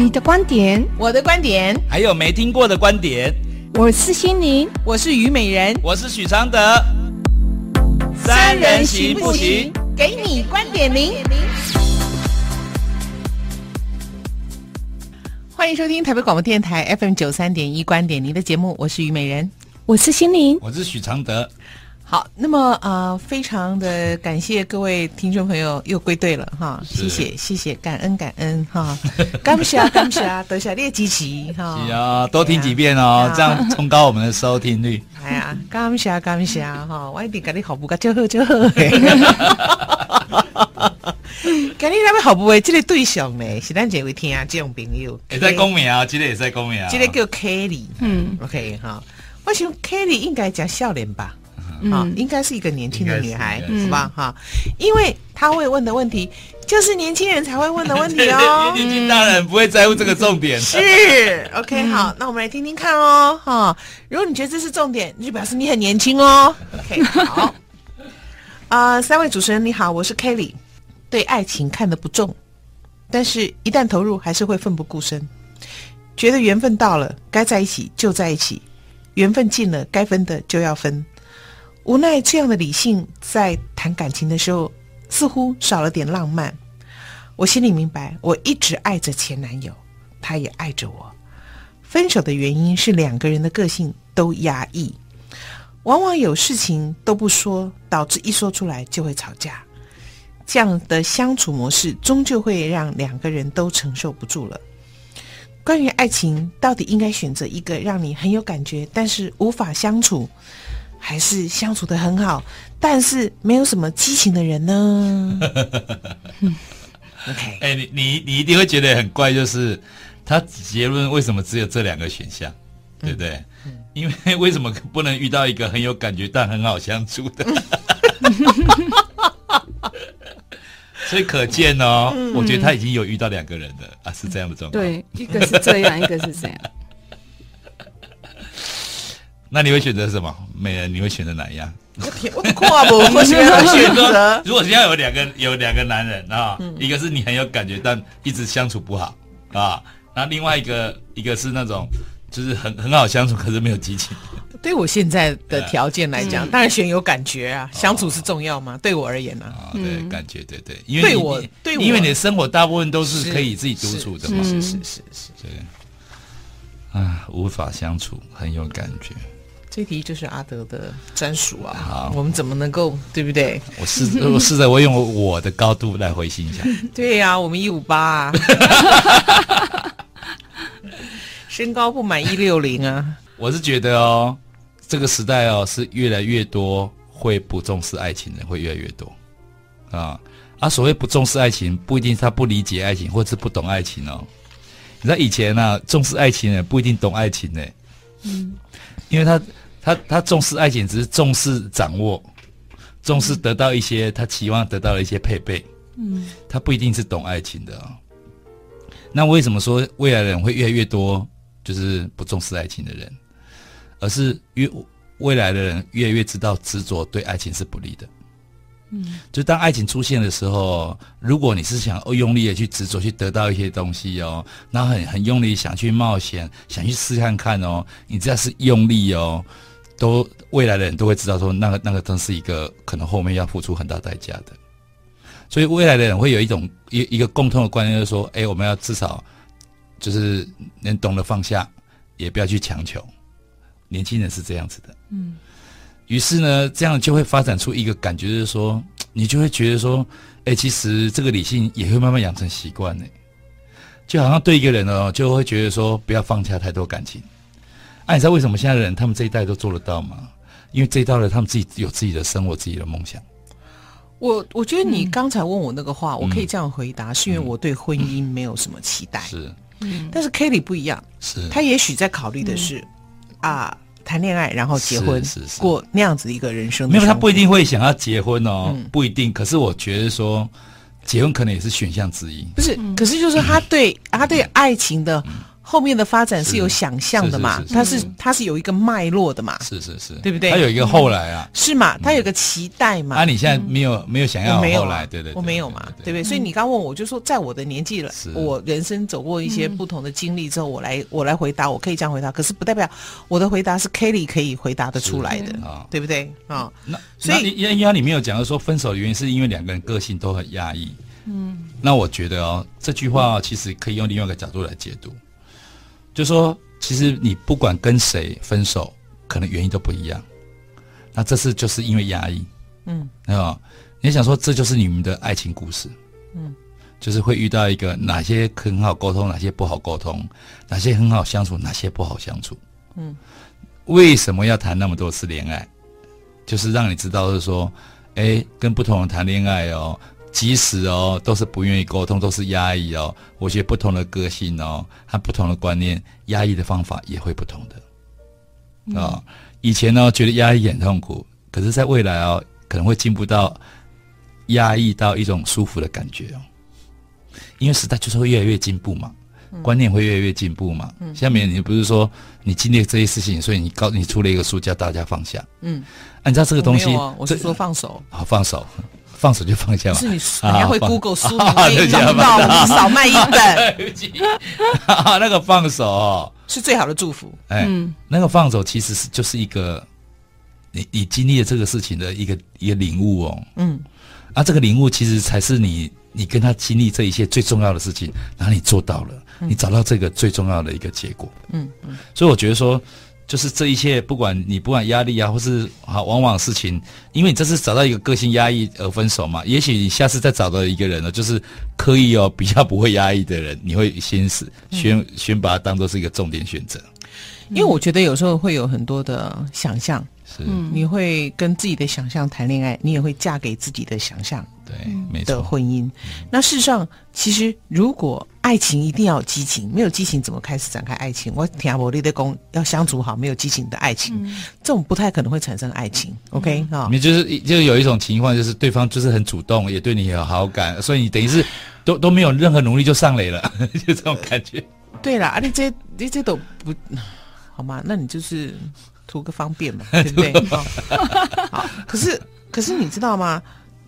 你的观点，我的观点，还有没听过的观点。我是心灵，我是虞美人，我是许常德。三人行不行？给你观点零。欢迎收听台北广播电台 FM 九三点一观点零的节目，我是虞美人，我是心灵，我是许常德。好，那么呃，非常的感谢各位听众朋友又归队了哈，谢谢谢谢，感恩感恩哈，感谢感谢，多谢列吉奇哈，是啊，多听几遍哦，这样冲高我们的收听率。哎呀，感谢感谢哈，我一定给你好不个就好就好，给你那边好 不为这个对象呢，是咱这位听这种朋友，也在公名啊，这个也在公名。啊，这个叫 Kelly，嗯，OK 哈，我想 Kelly 应该讲笑脸吧。好，应该是一个年轻的女孩，是吧？哈，因为她会问的问题，就是年轻人才会问的问题哦。年轻大人不会在乎这个重点。是，OK，好，那我们来听听看哦。哈，如果你觉得这是重点，那就表示你很年轻哦。OK，好。啊，三位主持人你好，我是 Kelly。对爱情看得不重，但是一旦投入，还是会奋不顾身。觉得缘分到了，该在一起就在一起；缘分尽了，该分的就要分。无奈这样的理性，在谈感情的时候，似乎少了点浪漫。我心里明白，我一直爱着前男友，他也爱着我。分手的原因是两个人的个性都压抑，往往有事情都不说，导致一说出来就会吵架。这样的相处模式，终究会让两个人都承受不住了。关于爱情，到底应该选择一个让你很有感觉，但是无法相处？还是相处的很好，但是没有什么激情的人呢？OK，哎、欸，你你你一定会觉得很怪，就是他结论为什么只有这两个选项，对不对？嗯嗯、因为为什么不能遇到一个很有感觉但很好相处的？所以可见哦，嗯、我觉得他已经有遇到两个人了啊，是这样的状况。对，一个是这样，一个是这样。那你会选择什么？美人，你会选择哪一样？我跨不过去选择。如果现在有两个有两个男人啊，嗯、一个是你很有感觉，但一直相处不好啊，那另外一个一个是那种就是很很好相处，可是没有激情。对我现在的条件来讲，嗯、当然选有感觉啊，相处是重要吗？哦、对我而言呢、啊？对，感觉对对，因为对我对我，因为你的生活大部分都是可以自己独处的嘛，是是是是，是，是，是，对。啊，无法相处，很有感觉。这题就是阿德的专属啊！好，我们怎么能够对不对？我试，我试着我用我的高度来回信一下。对呀、啊，我们一五八啊，身高不满一六零啊。我是觉得哦，这个时代哦，是越来越多会不重视爱情的人会越来越多啊。啊，所谓不重视爱情，不一定他不理解爱情，或者是不懂爱情哦。你知道以前呢、啊，重视爱情的不一定懂爱情呢。嗯，因为他。他他重视爱情，只是重视掌握，重视得到一些他期望得到的一些配备。嗯，他不一定是懂爱情的哦。那为什么说未来的人会越来越多，就是不重视爱情的人，而是越未来的人越来越知道执着对爱情是不利的。嗯，就当爱情出现的时候，如果你是想用力的去执着去得到一些东西哦，然后很很用力想去冒险，想去试看看哦，你只要是用力哦。都未来的人都会知道说，那个那个真是一个可能后面要付出很大代价的，所以未来的人会有一种一一个共通的观念，就是说，哎，我们要至少就是能懂得放下，也不要去强求。年轻人是这样子的，嗯。于是呢，这样就会发展出一个感觉，就是说，你就会觉得说，哎，其实这个理性也会慢慢养成习惯呢，就好像对一个人呢，就会觉得说，不要放下太多感情。那、啊、你知道为什么现在的人他们这一代都做得到吗？因为这一代人他们自己有自己的生活、自己的梦想。我我觉得你刚才问我那个话，嗯、我可以这样回答，是因为我对婚姻没有什么期待。是，嗯，但是 Kelly 不一样，是他也许在考虑的是、嗯、啊，谈恋爱然后结婚，是，是，是过那样子一个人生。没有，他不一定会想要结婚哦，嗯、不一定。可是我觉得说，结婚可能也是选项之一。不是，可是就是他对、嗯、他对爱情的。后面的发展是有想象的嘛，它是它是有一个脉络的嘛，是是是，对不对？它有一个后来啊，是嘛？它有个期待嘛？啊，你现在没有没有想要后来，对对，我没有嘛，对不对？所以你刚问我，就说在我的年纪了，我人生走过一些不同的经历之后，我来我来回答，我可以这样回答，可是不代表我的回答是 Kelly 可以回答得出来的啊，对不对？啊，那所以因为因为里面有讲到说分手的原因是因为两个人个性都很压抑，嗯，那我觉得哦，这句话其实可以用另外一个角度来解读。就说，其实你不管跟谁分手，可能原因都不一样。那这次就是因为压抑，嗯，啊，你想说这就是你们的爱情故事，嗯，就是会遇到一个哪些很好沟通，哪些不好沟通，哪些很好相处，哪些不好相处，嗯，为什么要谈那么多次恋爱？就是让你知道，是说，哎，跟不同人谈恋爱哦。即使哦，都是不愿意沟通，都是压抑哦。我觉得不同的个性哦，和不同的观念，压抑的方法也会不同的。啊、以前呢觉得压抑很痛苦，可是在未来哦，可能会进步到压抑到一种舒服的感觉哦。因为时代就是会越来越进步嘛，嗯、观念会越来越进步嘛。嗯、下面你不是说你经历这些事情，所以你告你出了一个书叫大家放下。嗯，按照、啊、这个东西，我，我是说放手。好，放手。放手就放下嘛。是你，人家会 Google 书，你可以找到，你 少卖一本。那个放手哦，是最好的祝福。哎，那个放手其实是就是一个，你你经历了这个事情的一个一个领悟哦。嗯，啊，这个领悟其实才是你你跟他经历这一切最重要的事情，然后你做到了，你找到这个最重要的一个结果。嗯嗯，所以我觉得说。就是这一切，不管你不管压力啊，或是好，往往事情，因为你这次找到一个个性压抑而分手嘛，也许你下次再找到一个人呢，就是刻意哦比较不会压抑的人，你会先是选选把他当做是一个重点选择。因为我觉得有时候会有很多的想象，是你会跟自己的想象谈恋爱，你也会嫁给自己的想象。对，没错。的婚姻，那事实上，其实如果爱情一定要有激情，没有激情怎么开始展开爱情？我听阿伯利的功，要相处好，没有激情的爱情，这种不太可能会产生爱情。OK 啊，你就是就有一种情况，就是对方就是很主动，也对你有好感，所以你等于是都都没有任何努力就上垒了，就这种感觉。对啦，啊，你这你这都不好吗？那你就是图个方便嘛，对不对？好，可是可是你知道吗？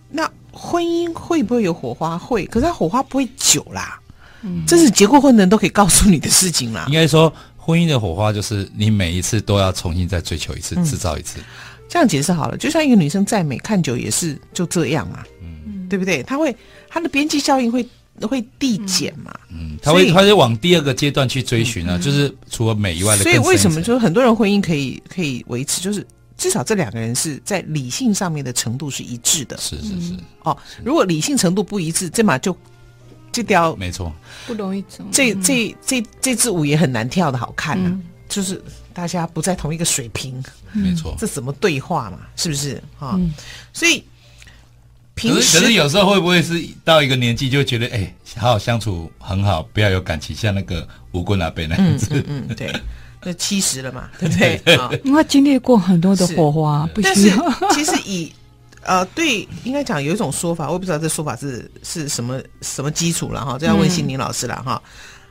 那婚姻会不会有火花？会，可是它火花不会久啦。嗯，这是结过婚的人都可以告诉你的事情啦。应该说，婚姻的火花就是你每一次都要重新再追求一次，制造一次。嗯，这样解释好了，就像一个女生再美，看久也是就这样啊。嗯，对不对？她会，她的边际效应会会递减嘛。嗯，他会，他就往第二个阶段去追寻啊，嗯，就是除了美以外的。所以为什么就是很多人婚姻可以可以维持，就是。至少这两个人是在理性上面的程度是一致的。是是是。哦，如果理性程度不一致，这马就这条没错，不容易走。这这这这支舞也很难跳的好看呐，就是大家不在同一个水平。没错，这怎么对话嘛？是不是啊？所以平时可是有时候会不会是到一个年纪就觉得哎，好好相处很好，不要有感情，像那个吴棍阿伯那样子。嗯，对。那七十了嘛，对不对？啊，因为经历过很多的火花，不但是。其实以呃，对，应该讲有一种说法，我也不知道这说法是是什么什么基础了哈，这要问心灵老师了哈。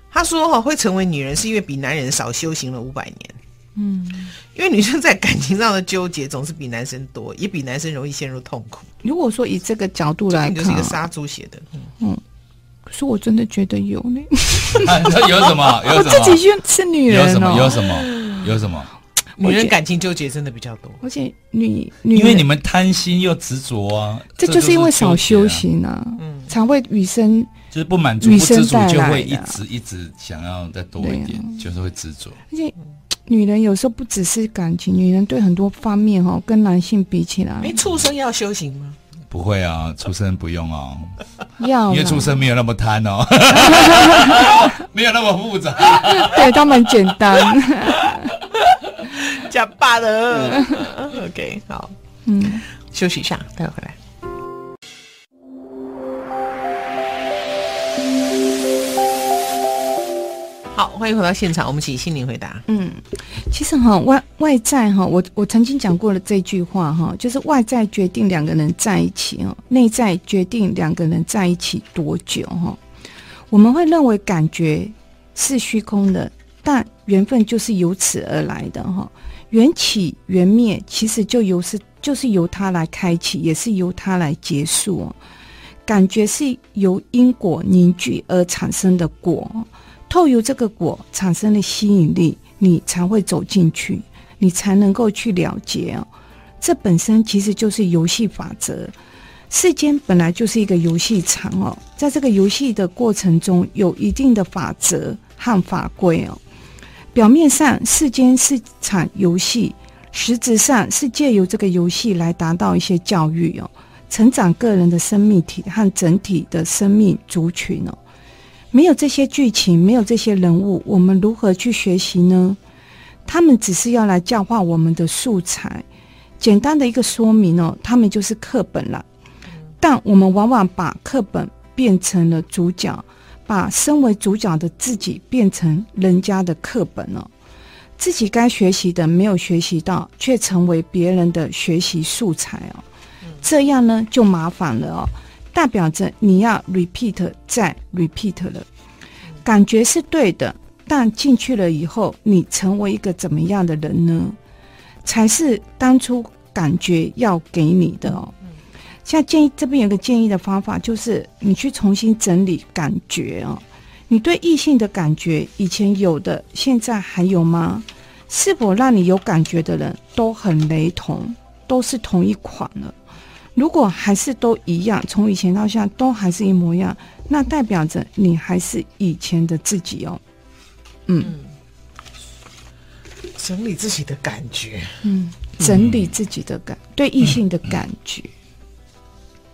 他说哈，会成为女人是因为比男人少修行了五百年。嗯，因为女生在感情上的纠结总是比男生多，也比男生容易陷入痛苦。如果说以这个角度来看，就是一个杀猪写的，嗯。可是我真的觉得有呢。有什么？有什么？我自己是女人哦。有什么？有什么？女人感情纠结真的比较多。而且女女，因为你们贪心又执着啊。这就是因为少修行啊，嗯，才会与生就是不满足、不知足，就会一直一直想要再多一点，就是会执着。而且女人有时候不只是感情，女人对很多方面哈，跟男性比起来，没畜生要修行吗？不会啊，畜生不用哦，要，因为出生没有那么贪哦，没有那么复杂，对他们简单，假霸的，OK，好，嗯，休息一下，待会回来。好，欢迎回到现场。我们请心灵回答。嗯，其实哈外外在哈，我我曾经讲过了这句话哈，就是外在决定两个人在一起哦，内在决定两个人在一起多久哈。我们会认为感觉是虚空的，但缘分就是由此而来的哈。缘起缘灭，其实就由是就是由它来开启，也是由它来结束。感觉是由因果凝聚而产生的果，透由这个果产生的吸引力，你才会走进去，你才能够去了结哦。这本身其实就是游戏法则。世间本来就是一个游戏场哦，在这个游戏的过程中，有一定的法则和法规哦。表面上世间是场游戏，实质上是借由这个游戏来达到一些教育哦，成长个人的生命体和整体的生命族群哦。没有这些剧情，没有这些人物，我们如何去学习呢？他们只是要来教化我们的素材。简单的一个说明哦，他们就是课本了。但我们往往把课本变成了主角，把身为主角的自己变成人家的课本了。自己该学习的没有学习到，却成为别人的学习素材哦。这样呢就麻烦了哦，代表着你要 repeat 再 repeat 了。感觉是对的，但进去了以后，你成为一个怎么样的人呢？才是当初感觉要给你的哦。像建议这边有个建议的方法，就是你去重新整理感觉哦。你对异性的感觉以前有的，现在还有吗？是否让你有感觉的人都很雷同，都是同一款了？如果还是都一样，从以前到现在都还是一模一样，那代表着你还是以前的自己哦。嗯，整理自己的感觉，嗯，整理自己的感对异性的感觉。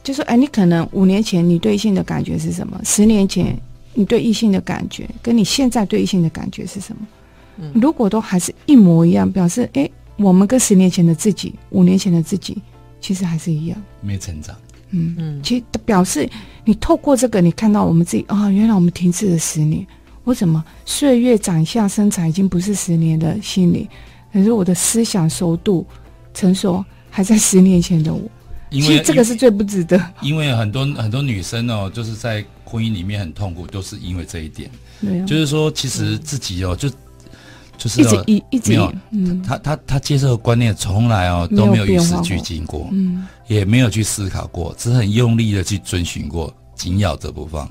就说，哎，你可能五年前你对异性的感觉是什么？十年前你对异性的感觉，跟你现在对异性的感觉是什么？嗯，如果都还是一模一样，表示，哎，我们跟十年前的自己、五年前的自己，其实还是一样，没成长。嗯嗯，其实表示你透过这个，你看到我们自己啊，哦，原来我们停滞了十年。我怎么岁月、长相、身材已经不是十年的心理，可是我的思想熟度、成熟还在十年前的我。因为其实这个是最不值得，因为很多很多女生哦，就是在婚姻里面很痛苦，都是因为这一点。对、啊，就是说，其实自己哦，就就是、哦、一直一一直没有，嗯，他他他接受的观念从来哦都没有与时俱进过，嗯，也没有去思考过，只是很用力的去遵循过，紧咬着不放。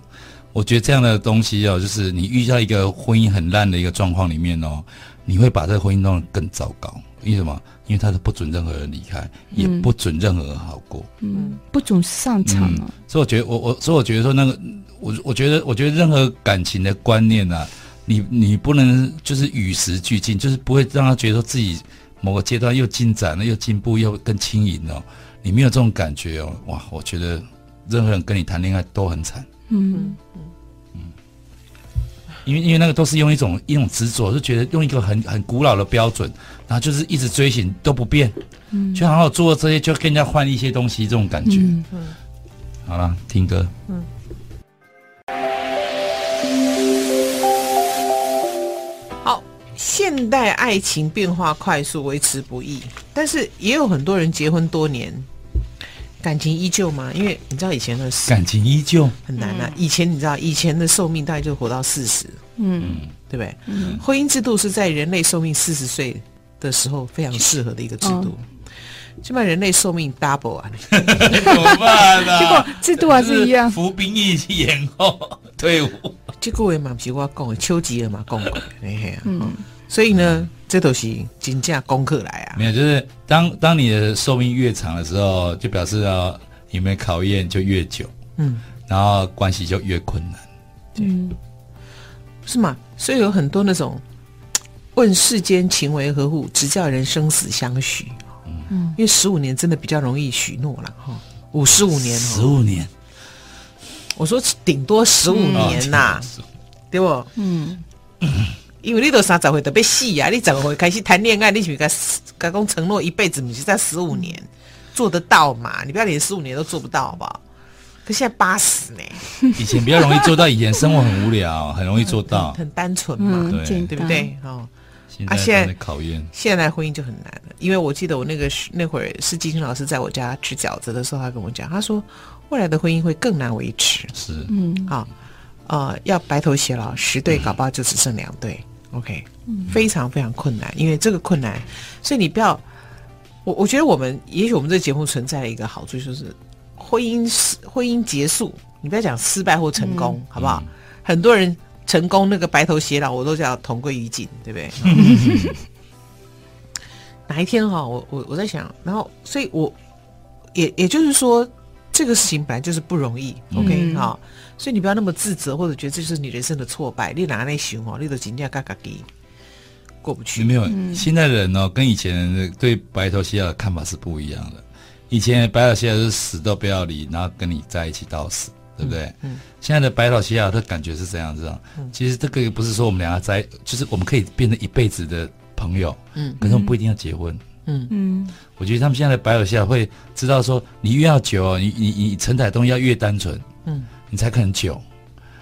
我觉得这样的东西哦，就是你遇到一个婚姻很烂的一个状况里面哦，你会把这个婚姻弄得更糟糕。为什么？因为他是不准任何人离开，嗯、也不准任何人好过。嗯，不准上场啊、嗯。所以我觉得，我我所以我觉得说，那个我我觉得，我觉得任何感情的观念啊，你你不能就是与时俱进，就是不会让他觉得自己某个阶段又进展了，又进步，又更轻盈哦。你没有这种感觉哦，哇！我觉得任何人跟你谈恋爱都很惨。嗯嗯嗯。因为因为那个都是用一种一种执着，就觉得用一个很很古老的标准。然后就是一直追寻都不变，嗯，就好好做这些，就跟人家换一些东西，这种感觉。嗯，好了，听歌。嗯。现代爱情变化快速，维持不易，但是也有很多人结婚多年，感情依旧吗？因为你知道以前的感情依旧很难啊。以前你知道以前的寿命大概就活到四十，嗯，对不对？嗯，婚姻制度是在人类寿命四十岁的时候非常适合的一个制度，起码人类寿命 double 啊，怎么办呢？结果制度还是一样，服兵役延后退伍。结果也蛮是我，讲的丘吉尔嘛讲过，嗯，所以呢，这都是真正功课来啊。没有，就是当当你的寿命越长的时候，就表示要你们考验就越久，嗯，然后关系就越困难，嗯，是吗？所以有很多那种。问世间情为何物，直叫人生死相许。嗯，因为十五年真的比较容易许诺了哈，五十五年，十五年，我说顶多十五年呐、啊，嗯、对不？嗯，因为你都三十岁都要死呀，你怎么会开始谈恋爱？你是该该讲承诺一辈子，你是在十五年做得到嘛？你不要连十五年都做不到，好不好？可现在八十呢？以前比较容易做到，以前生活很无聊，很容易做到，很，很单纯嘛，嗯、对对不对？哦。啊，现在考验，现在婚姻就很难了。因为我记得我那个那会儿是金星老师在我家吃饺子的时候，他跟我讲，他说未来的婚姻会更难维持。是，嗯，啊，呃，要白头偕老，十对搞不好就只剩两对。OK，、嗯、非常非常困难，因为这个困难，所以你不要，我我觉得我们也许我们这个节目存在的一个好处就是婚姻失婚姻结束，你不要讲失败或成功，嗯、好不好？嗯、很多人成功那个白头偕老，我都叫同归于尽，对不对？哪一天哈、哦，我我我在想，然后所以我也也就是说，这个事情本来就是不容易，OK 好、嗯。所以你不要那么自责，或者觉得这是你人生的挫败。你拿那熊哦，你都尽量嘎嘎给过不去。没有，现在的人哦，跟以前对白头偕老的看法是不一样的。以前白头偕老是死都不要离，然后跟你在一起到死，对不对？嗯。嗯，现在的白头偕老的感觉是这样子啊。嗯。其实这个不是说我们两个在，就是我们可以变成一辈子的朋友。嗯。可是我们不一定要结婚。嗯嗯嗯。我觉得他们现在的白头偕老会知道说，你越要久，你你你承载东西要越单纯。嗯。你才可能久，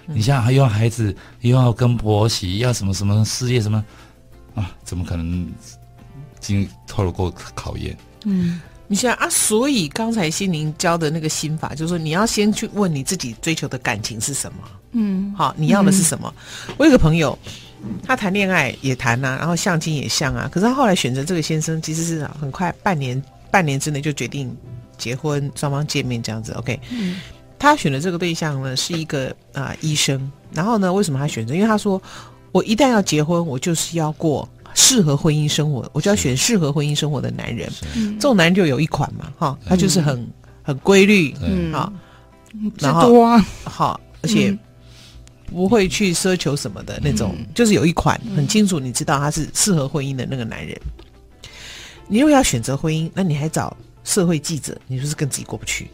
你像还要孩子，又要跟婆媳，要什么什么事业什么啊？怎么可能经透露过考验？嗯，你想啊，所以刚才心灵教的那个心法，就是说你要先去问你自己追求的感情是什么？嗯，好，你要的是什么？嗯、我有个朋友，他谈恋爱也谈呐、啊，然后相亲也相啊，可是他后来选择这个先生，其实是很快半年半年之内就决定结婚，双方见面这样子。OK。嗯他选的这个对象呢，是一个啊、呃、医生，然后呢，为什么他选择？因为他说，我一旦要结婚，我就是要过适合婚姻生活，我就要选适合婚姻生活的男人。这种男人就有一款嘛，哈，他就是很、嗯、很规律，嗯，好，然后多好，而且不会去奢求什么的那种，嗯、就是有一款很清楚，你知道他是适合婚姻的那个男人。你如果要选择婚姻，那你还找社会记者，你就是跟自己过不去。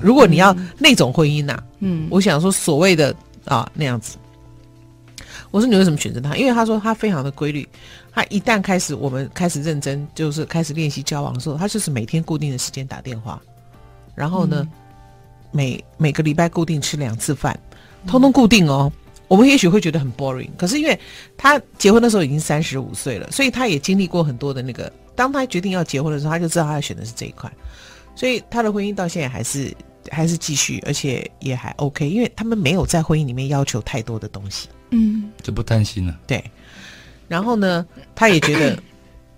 如果你要那种婚姻呐、啊，嗯，我想说所谓的啊那样子，我说你为什么选择他？因为他说他非常的规律，他一旦开始我们开始认真，就是开始练习交往的时候，他就是每天固定的时间打电话，然后呢，嗯、每每个礼拜固定吃两次饭，通通固定哦。我们也许会觉得很 boring，可是因为他结婚的时候已经三十五岁了，所以他也经历过很多的那个。当他决定要结婚的时候，他就知道他要选的是这一块。所以他的婚姻到现在还是还是继续，而且也还 OK，因为他们没有在婚姻里面要求太多的东西，嗯，就不担心了。对，然后呢，他也觉得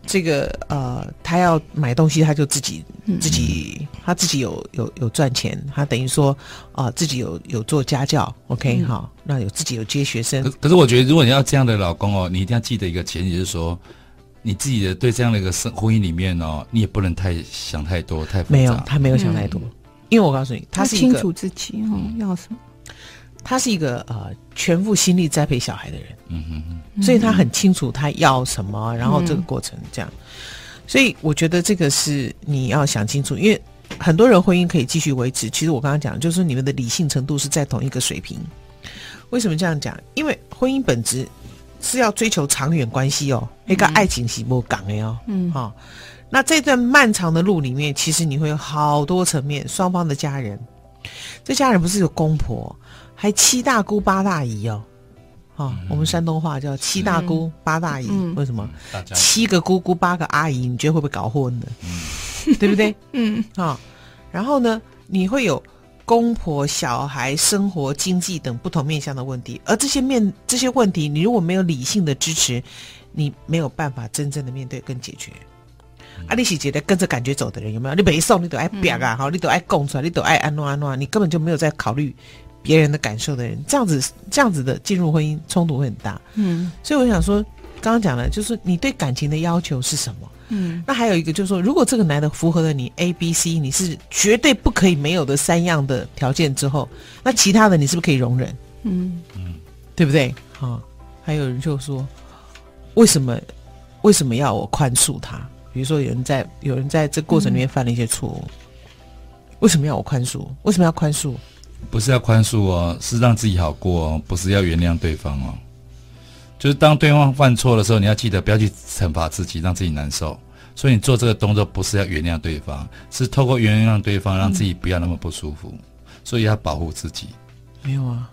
这个呃，他要买东西，他就自己自己他自己有有有赚钱，他等于说啊、呃，自己有有做家教，OK 好，那有自己有接学生。可可是我觉得，如果你要这样的老公哦，你一定要记得一个前提，就是说。你自己的对这样的一个生婚姻里面哦，你也不能太想太多，太。没有，他没有想太多，嗯、因为我告诉你，他是一个清楚自己哦、嗯、要什么。他是一个呃全副心力栽培小孩的人，嗯哼哼，所以他很清楚他要什么，然后这个过程这样。嗯、所以我觉得这个是你要想清楚，因为很多人婚姻可以继续维持。其实我刚刚讲，就是你们的理性程度是在同一个水平。为什么这样讲？因为婚姻本质。是要追求长远关系哦，一个爱情是不讲的哦，嗯，好、哦，那这段漫长的路里面，其实你会有好多层面，双方的家人，这家人不是有公婆，还七大姑八大姨哦，哦，嗯、我们山东话叫七大姑八大姨，嗯、为什么？七个姑姑八个阿姨，你觉得会不会搞混呢？嗯、对不对？嗯，啊、哦，然后呢，你会有。公婆、小孩、生活、经济等不同面向的问题，而这些面这些问题，你如果没有理性的支持，你没有办法真正的面对跟解决。嗯、啊，你是觉得跟着感觉走的人有没有？你没送，你都爱表啊，好、嗯，你都爱供出来，你都爱安诺安诺，你根本就没有在考虑别人的感受的人，这样子这样子的进入婚姻冲突会很大。嗯，所以我想说，刚刚讲了，就是你对感情的要求是什么？嗯，那还有一个就是说，如果这个男的符合了你 A、B、C，你是绝对不可以没有的三样的条件之后，那其他的你是不是可以容忍？嗯嗯，对不对？啊、哦，还有人就说，为什么为什么要我宽恕他？比如说有人在有人在这过程里面犯了一些错误，嗯、为什么要我宽恕？为什么要宽恕？不是要宽恕哦，是让自己好过哦，不是要原谅对方哦。就是当对方犯错的时候，你要记得不要去惩罚自己，让自己难受。所以你做这个动作不是要原谅对方，是透过原谅对方，让自己不要那么不舒服。嗯、所以要保护自己。没有啊，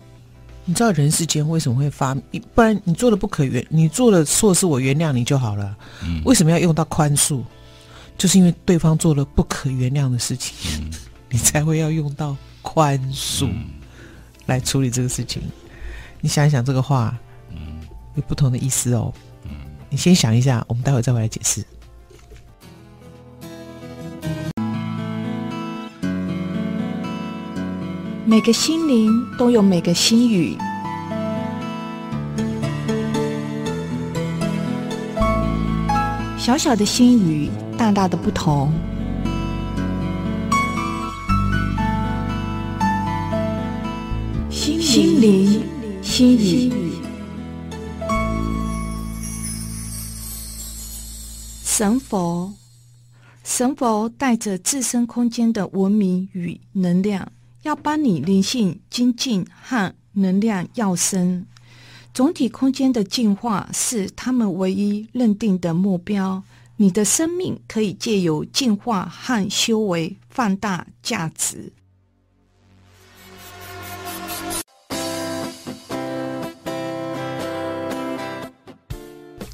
你知道人世间为什么会发？不然你做的不可原，你做的错事我原谅你就好了。嗯、为什么要用到宽恕？就是因为对方做了不可原谅的事情，嗯、你才会要用到宽恕来处理这个事情。你想一想这个话。有不同的意思哦，你先想一下，我们待会再回来解释。每个心灵都有每个心语，小小的心语，大大的不同。心灵心语，神佛，神佛带着自身空间的文明与能量。要帮你灵性精进和能量跃升，总体空间的进化是他们唯一认定的目标。你的生命可以借由进化和修为放大价值。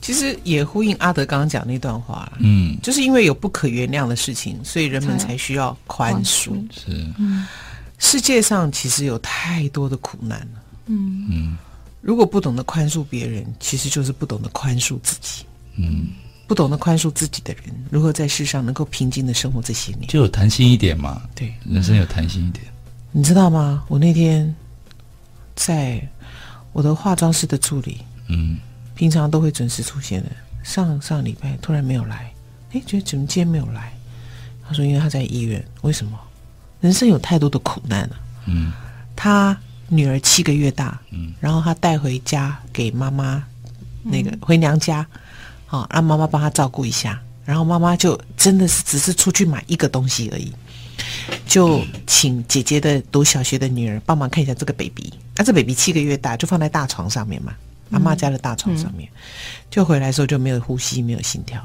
其实也呼应阿德刚刚讲那段话，嗯，就是因为有不可原谅的事情，所以人们才需要宽恕。是，嗯。世界上其实有太多的苦难了。嗯嗯，如果不懂得宽恕别人，其实就是不懂得宽恕自己。嗯，不懂得宽恕自己的人，如何在世上能够平静的生活这些年？就有弹性一点嘛。对，人生有弹性一点。你知道吗？我那天在我的化妆师的助理，嗯，平常都会准时出现的，上上礼拜突然没有来，哎，觉得怎么今天没有来？他说因为他在医院。为什么？人生有太多的苦难了。嗯，他女儿七个月大，嗯，然后他带回家给妈妈，那个回娘家，好、嗯、让妈妈帮他照顾一下。然后妈妈就真的是只是出去买一个东西而已，就请姐姐的读小学的女儿帮忙看一下这个 baby。那、啊、这 baby 七个月大，就放在大床上面嘛，阿妈家的大床上面，嗯、就回来的时候就没有呼吸，没有心跳。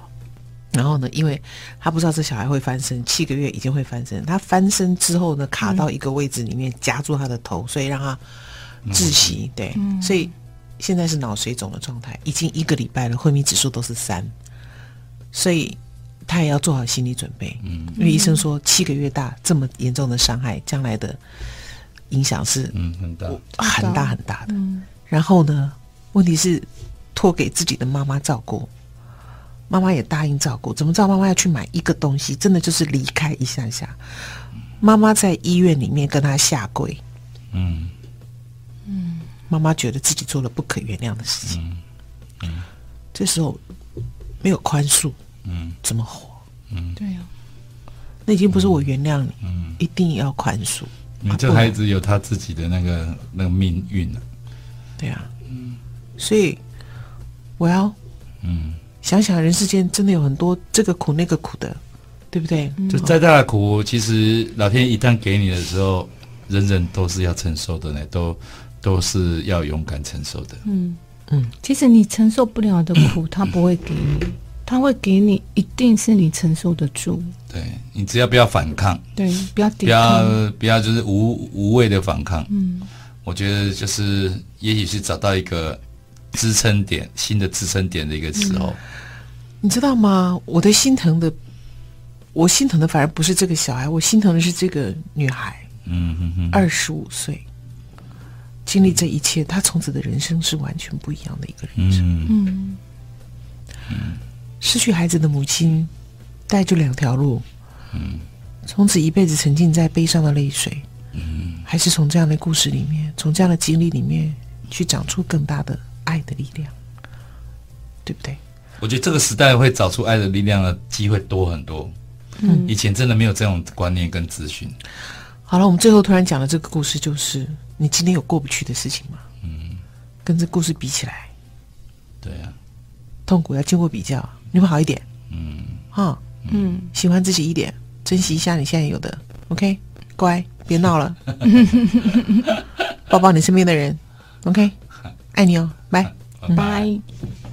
然后呢，因为他不知道这小孩会翻身，七个月已经会翻身。他翻身之后呢，卡到一个位置里面夹住他的头，所以让他窒息。对，所以现在是脑水肿的状态，已经一个礼拜了，昏迷指数都是三，所以他也要做好心理准备。嗯，因为医生说七个月大这么严重的伤害，将来的影响是嗯很大很大很大的。然后呢，问题是托给自己的妈妈照顾。妈妈也答应照顾，怎么知道妈妈要去买一个东西？真的就是离开一下下。妈妈在医院里面跟他下跪，嗯。嗯，妈妈觉得自己做了不可原谅的事情，嗯。嗯，这时候没有宽恕，嗯，怎么活？嗯，对呀，那已经不是我原谅你，嗯，一定要宽恕。你这孩子有他自己的那个那个命运了，对呀，嗯，所以我要，嗯。想想人世间真的有很多这个苦那个苦的，对不对？就再大的苦，其实老天一旦给你的时候，人人都是要承受的呢，都都是要勇敢承受的。嗯嗯，其实你承受不了的苦，他不会给你，他会给你，一定是你承受得住。对，你只要不要反抗，对，不要抵抗，不要不要就是无无谓的反抗。嗯，我觉得就是也许是找到一个。支撑点，新的支撑点的一个时候，嗯，你知道吗？我的心疼的，我心疼的反而不是这个小孩，我心疼的是这个女孩。嗯哼哼，二十五岁，经历这一切，她从此的人生是完全不一样的一个人生。嗯嗯，失去孩子的母亲，带着两条路。嗯，从此一辈子沉浸在悲伤的泪水。嗯，还是从这样的故事里面，从这样的经历里面，去长出更大的。爱的力量，对不对？我觉得这个时代会找出爱的力量的机会多很多。嗯，以前真的没有这种观念跟资讯。好了，我们最后突然讲的这个故事，就是你今天有过不去的事情吗？嗯，跟这故事比起来，对啊，痛苦要经过比较，你会好一点。嗯，哈，嗯，喜欢自己一点，珍惜一下你现在有的。OK，乖，别闹了，抱抱你身边的人。OK。爱你哦，拜拜。拜。